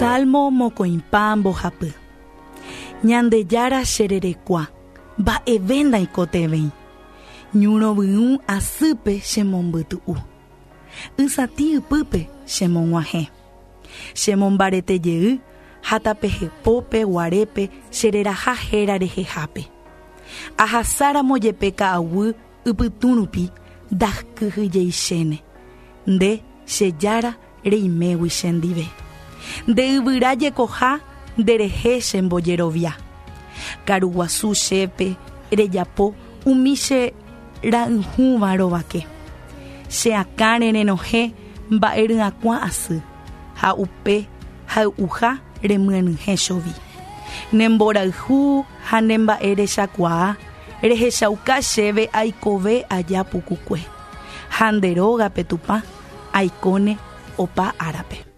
Salmo mokoĩpa mbohapy. Ñandejára chererekua, mba'eve ndaikotevẽi. Ñurovyũ asýpe chemombytu'u. Ysatĩ ipýpe chemog̃uahẽ. Chemombaretejey ha tapehepópe guarépe chereraha héra rehehápe. Ahasára jepe ka'aguy ipytũrupi ndakyhyjeichéne. Nde chejára reimégui chendive. Nde yvyra jekoha nderehe chembojerovia. Karuguasu chépe rejapo umi che ra'yhũva rovake. Che akãre renohẽ mba'e ryakuã asy ha upe hay'uha remyanyhẽ chovi. Nemborayhu ha nemba'e rechakuaa rehechauka chéve aikove aja pukukue. Ha nde rógape tupa aikóne opa árape.